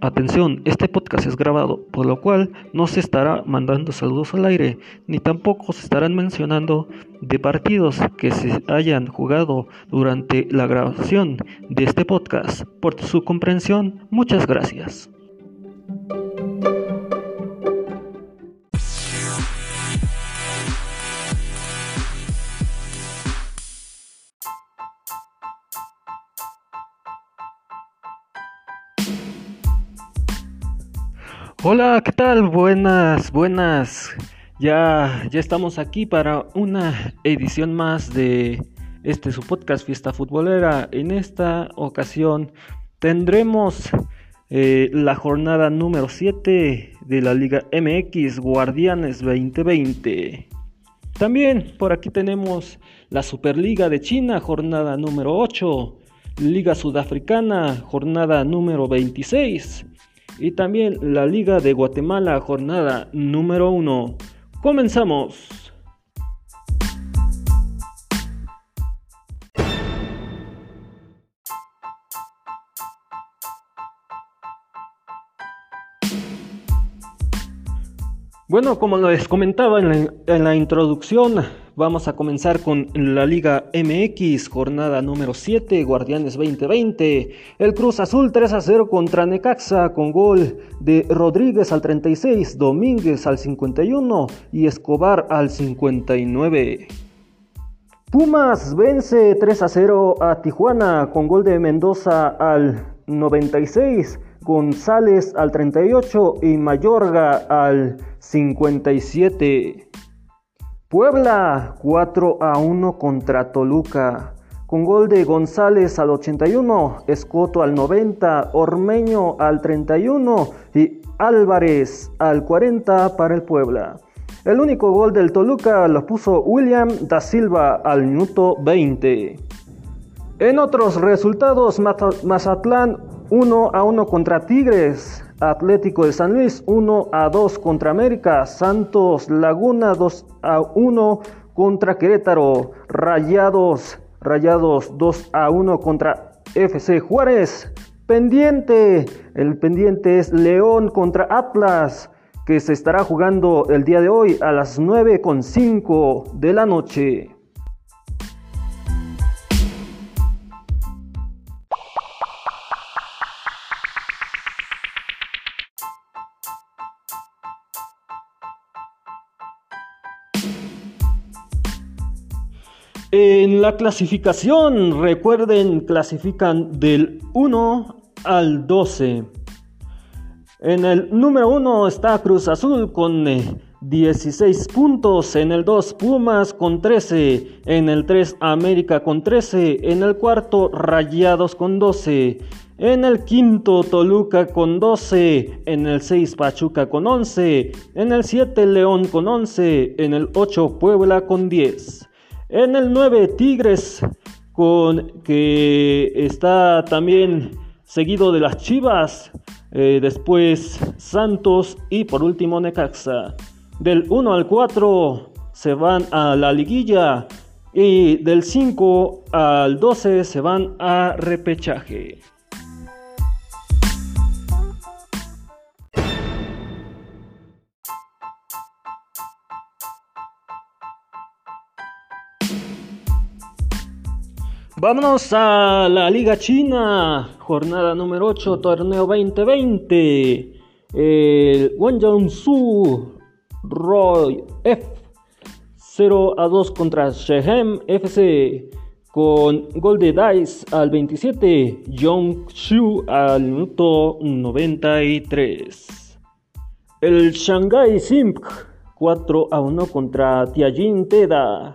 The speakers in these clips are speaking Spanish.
Atención, este podcast es grabado, por lo cual no se estará mandando saludos al aire, ni tampoco se estarán mencionando de partidos que se hayan jugado durante la grabación de este podcast. Por su comprensión, muchas gracias. Hola, ¿qué tal? Buenas, buenas. Ya, ya estamos aquí para una edición más de este su podcast Fiesta Futbolera. En esta ocasión tendremos eh, la jornada número 7 de la Liga MX Guardianes 2020. También por aquí tenemos la Superliga de China, jornada número 8. Liga Sudafricana, jornada número 26 y también la Liga de Guatemala jornada número 1. Comenzamos. Bueno, como les comentaba en la, introducción, vamos a comenzar con la Liga MX, jornada número 7, Guardianes 2020. El Cruz Azul 3 a 0 contra Necaxa con gol de Rodríguez al 36, Domínguez al 51 y Escobar al 59. Pumas vence 3 a 0 a Tijuana con gol de Mendoza al 96. González al 38 y Mayorga al 57. Puebla 4 a 1 contra Toluca. Con gol de González al 81, Escoto al 90, Ormeño al 31 y Álvarez al 40 para el Puebla. El único gol del Toluca lo puso William da Silva al minuto 20. En otros resultados, Mazatlán 1 a 1 contra Tigres, Atlético de San Luis 1 a 2 contra América, Santos Laguna 2 a 1 contra Querétaro, Rayados, Rayados 2 a 1 contra FC Juárez, pendiente, el pendiente es León contra Atlas, que se estará jugando el día de hoy a las 9.5 de la noche. En la clasificación, recuerden, clasifican del 1 al 12. En el número 1 está Cruz Azul con 16 eh, puntos, en el 2 Pumas con 13, en el 3 América con 13, en el cuarto Rayados con 12, en el quinto Toluca con 12, en el 6 Pachuca con 11, en el 7 León con 11, en el 8 Puebla con 10. En el 9 Tigres, con, que está también seguido de las Chivas, eh, después Santos y por último Necaxa. Del 1 al 4 se van a la liguilla y del 5 al 12 se van a repechaje. Vámonos a la Liga China, jornada número 8, torneo 2020. El Guangzhou Roy F 0 a 2 contra Shehem FC con gol de Dice al 27, Yong Shu al minuto 93. El Shanghai Simp 4 a 1 contra Tianjin Teda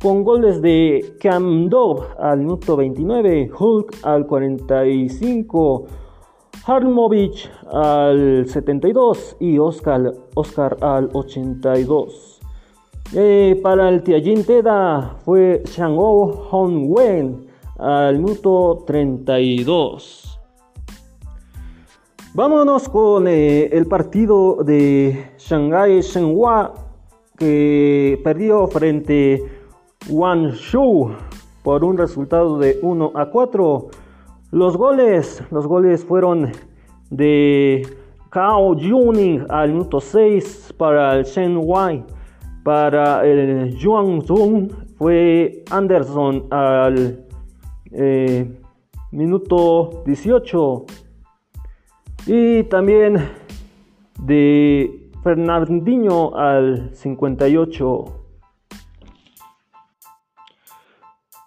con goles de Cam Dove al minuto 29, Hulk al 45, Harmovich al 72 y Oscar, Oscar al 82. Eh, para el Tianjin Teda fue Shang-O Hong-Wen al minuto 32. Vámonos con eh, el partido de Shanghai Shenhua que perdió frente a Show por un resultado de 1 a 4. Los goles, los goles fueron de Cao Yuning al minuto 6 para el Shen Wai. Para el Zhong fue Anderson al eh, minuto 18. Y también de Fernandinho al 58.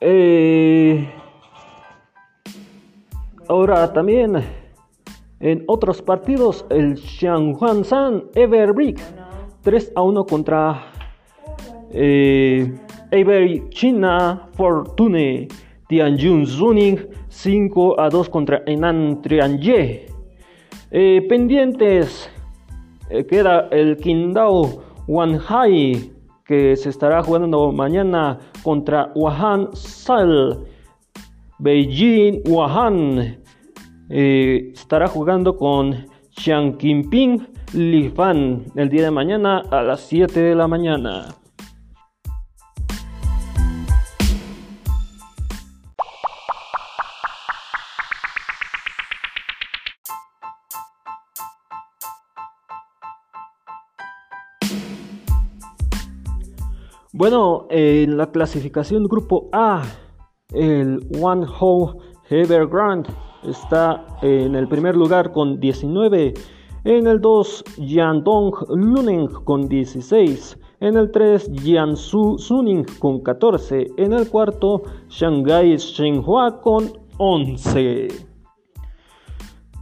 Eh, ahora también en otros partidos el Xianghuan San Everbrick 3 a 1 contra eh, China Fortune Tianjin Zuning 5 a 2 contra Enan Trianje. Eh, pendientes eh, queda el Qingdao Wanhai que se estará jugando mañana contra Wuhan Sal. Beijing Wuhan eh, estará jugando con Xiang Jinping Li Fan el día de mañana a las 7 de la mañana. Bueno, en la clasificación grupo A, el One Ho Evergrande está en el primer lugar con 19. En el 2, Yandong Luning con 16. En el 3, Jiangsu Suning con 14. En el cuarto, Shanghai Shenhua con 11.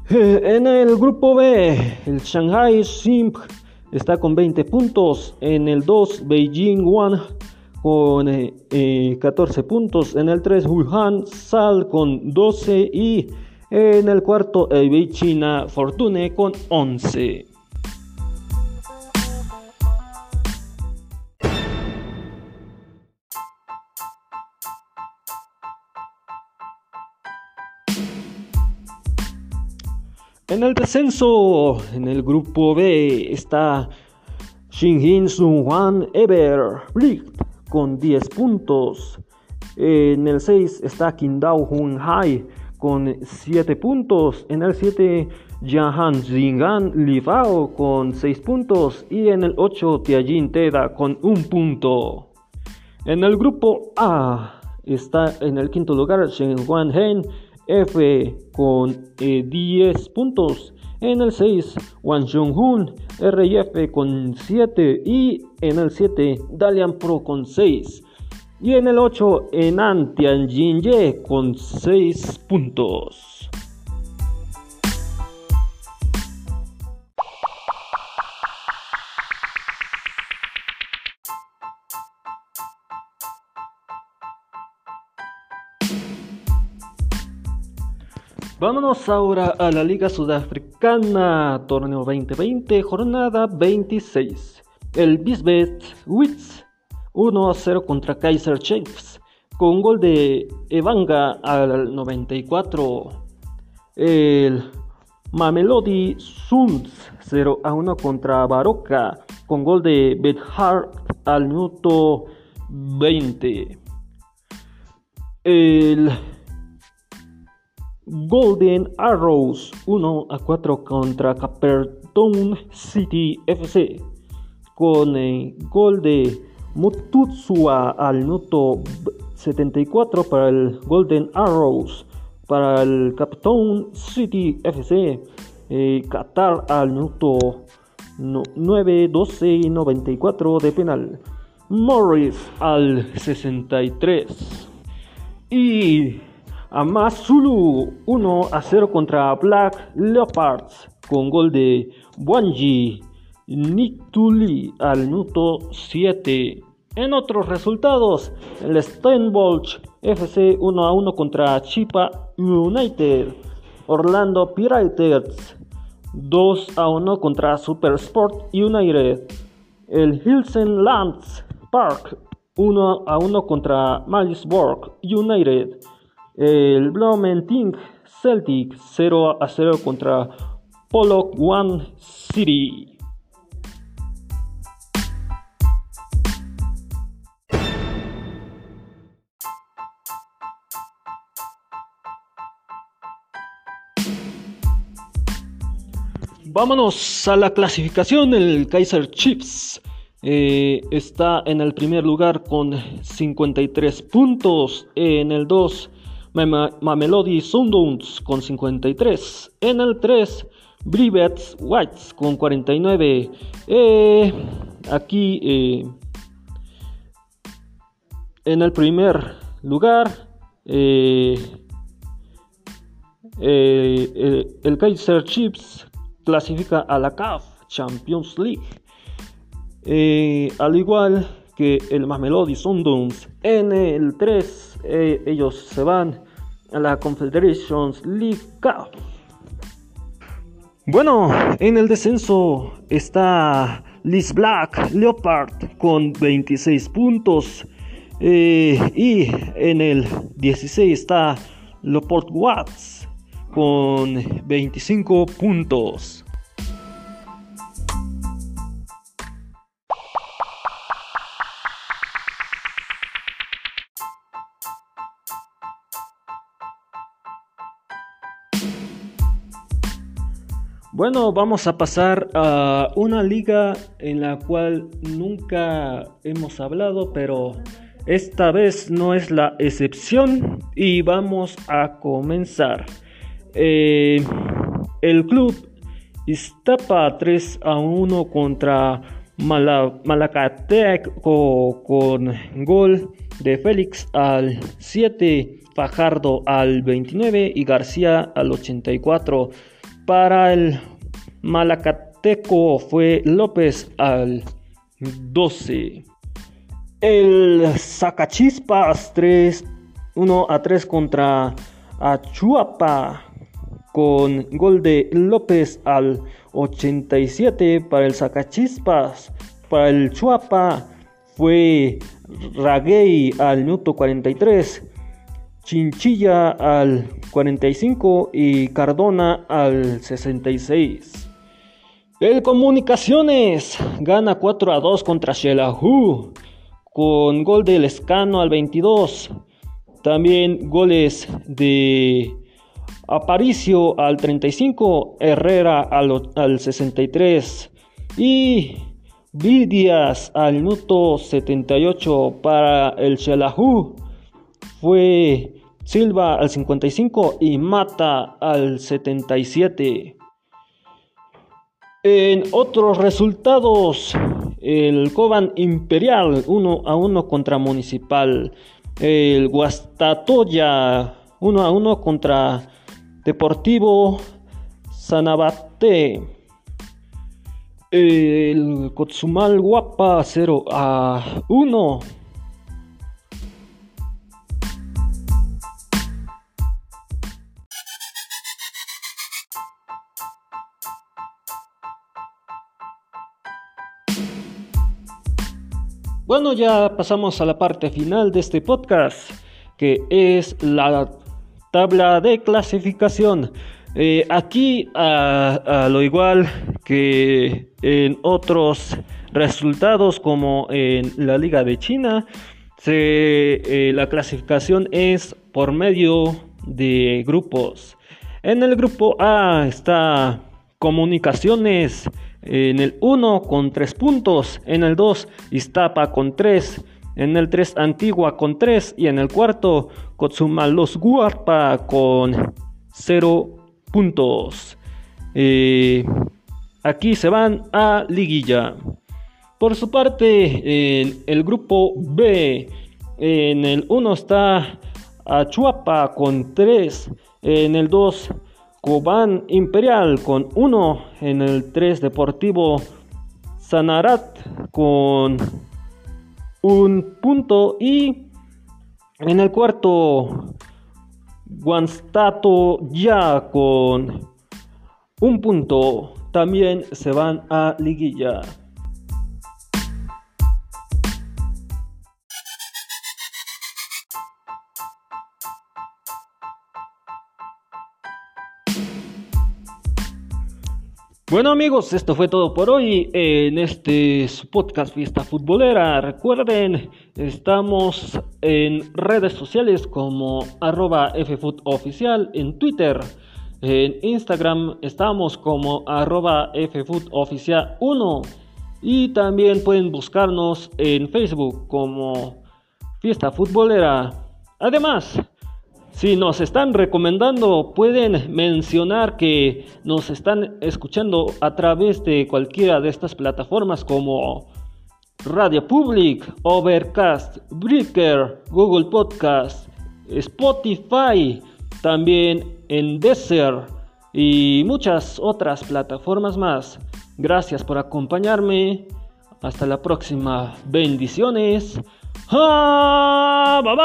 Eh, en el grupo B, el Shanghai Simp está con 20 puntos. En el 2, Beijing One con 14 eh, eh, puntos. En el 3, Wuhan Sal con 12. Y en el cuarto, China Fortune con 11. En el descenso, en el grupo B, está Shinjin Sun Ever con 10 puntos. En el 6 está Qingdao Hun Hai con 7 puntos. En el 7 Jahan Zingan Livao con 6 puntos. Y en el 8 Tianjin Teda con 1 punto. En el grupo A está en el quinto lugar Shen Hen F con 10 eh, puntos. En el 6, Wang Jong-hun, RF con 7 y en el 7, Dalian Pro con 6. Y en el 8, Enan Tianjin Ye con 6 puntos. Vámonos ahora a la Liga Sudafricana, torneo 2020, jornada 26. El Bisbet Wits 1 0 contra Kaiser Chiefs con gol de Evanga al 94. El Mamelody Suns 0 a 1 contra Baroka con gol de Bethard al minuto 20. El Golden Arrows 1 a 4 contra Caperton City FC con el gol de Mututsua al minuto 74 para el Golden Arrows para el Caperton City FC eh, Qatar al minuto 9, 12 y 94 de penal Morris al 63 y Amazulu 1 a 0 contra Black Leopards con gol de Wanji Nituli al minuto 7. En otros resultados, el Stenbosch FC 1 a 1 contra Chipa United. Orlando Pirates 2 a 1 contra Super Sport United. El Hilsen Lands Park 1 a 1 contra Malisburg United. El Bloomington Celtic 0 a 0 contra Pollock One City. Vámonos a la clasificación. El Kaiser Chiefs eh, está en el primer lugar con 53 puntos. En el 2, Mamelody Sundowns con 53. En el 3, Brivets Whites con 49. Eh, aquí eh, en el primer lugar, el Kaiser Chiefs clasifica a la CAF Champions League. Eh, al igual que el Mamelody Sundowns en el 3, eh, ellos se van a la Confederations League. Bueno, en el descenso está Liz Black Leopard con 26 puntos. Eh, y en el 16 está Leopard Watts con 25 puntos. Bueno, vamos a pasar a una liga en la cual nunca hemos hablado, pero esta vez no es la excepción y vamos a comenzar. Eh, el club Iztapa 3 a 1 contra Malacateco con gol de Félix al 7, Fajardo al 29 y García al 84. Para el Malacateco fue López al 12. El Sacachispas 3, 1 a 3 contra Achuapa con gol de López al 87 para el Sacachispas. Para el Chuapa fue Raguey al minuto 43. Chinchilla al 45 y Cardona al 66. El Comunicaciones gana 4 a 2 contra Shelahu con gol de Lescano al 22. También goles de Aparicio al 35, Herrera al, al 63 y Vidias al minuto 78 para el Shelahu. Fue Silva al 55 y Mata al 77. En otros resultados, el Coban Imperial 1 a 1 contra Municipal. El Guastatoya 1 a 1 contra Deportivo Sanabate. El Kotsumal Guapa 0 a 1 Bueno, ya pasamos a la parte final de este podcast, que es la tabla de clasificación. Eh, aquí, a, lo igual que en otros resultados como en la Liga de China, eh, la clasificación es por medio de grupos. En el grupo A está Comunicaciones en el 1 con 3 puntos. En el 2 Iztapa con 3. En el 3 Antigua con 3. Y en el cuarto Los Guarpa con 0 puntos. Eh, aquí se van a liguilla. Por su parte, en el grupo B, en el 1 está Achuapa con 3. En el 2 Cobán Imperial con 1 en el 3 Deportivo Sanarat con un punto y en el cuarto Guanstato ya con un punto también se van a liguilla. Bueno amigos, esto fue todo por hoy en este podcast Fiesta Futbolera. Recuerden, estamos en redes sociales como arroba FFootOficial en Twitter. En Instagram estamos como arroba ffood1 y también pueden buscarnos en Facebook como Fiesta Futbolera. Además, si nos están recomendando, pueden mencionar que nos están escuchando a través de cualquiera de estas plataformas como Radio Public, Overcast, Breaker, Google Podcast, Spotify, también en Desert y muchas otras plataformas más. Gracias por acompañarme. Hasta la próxima. Bendiciones. Ha! Bye!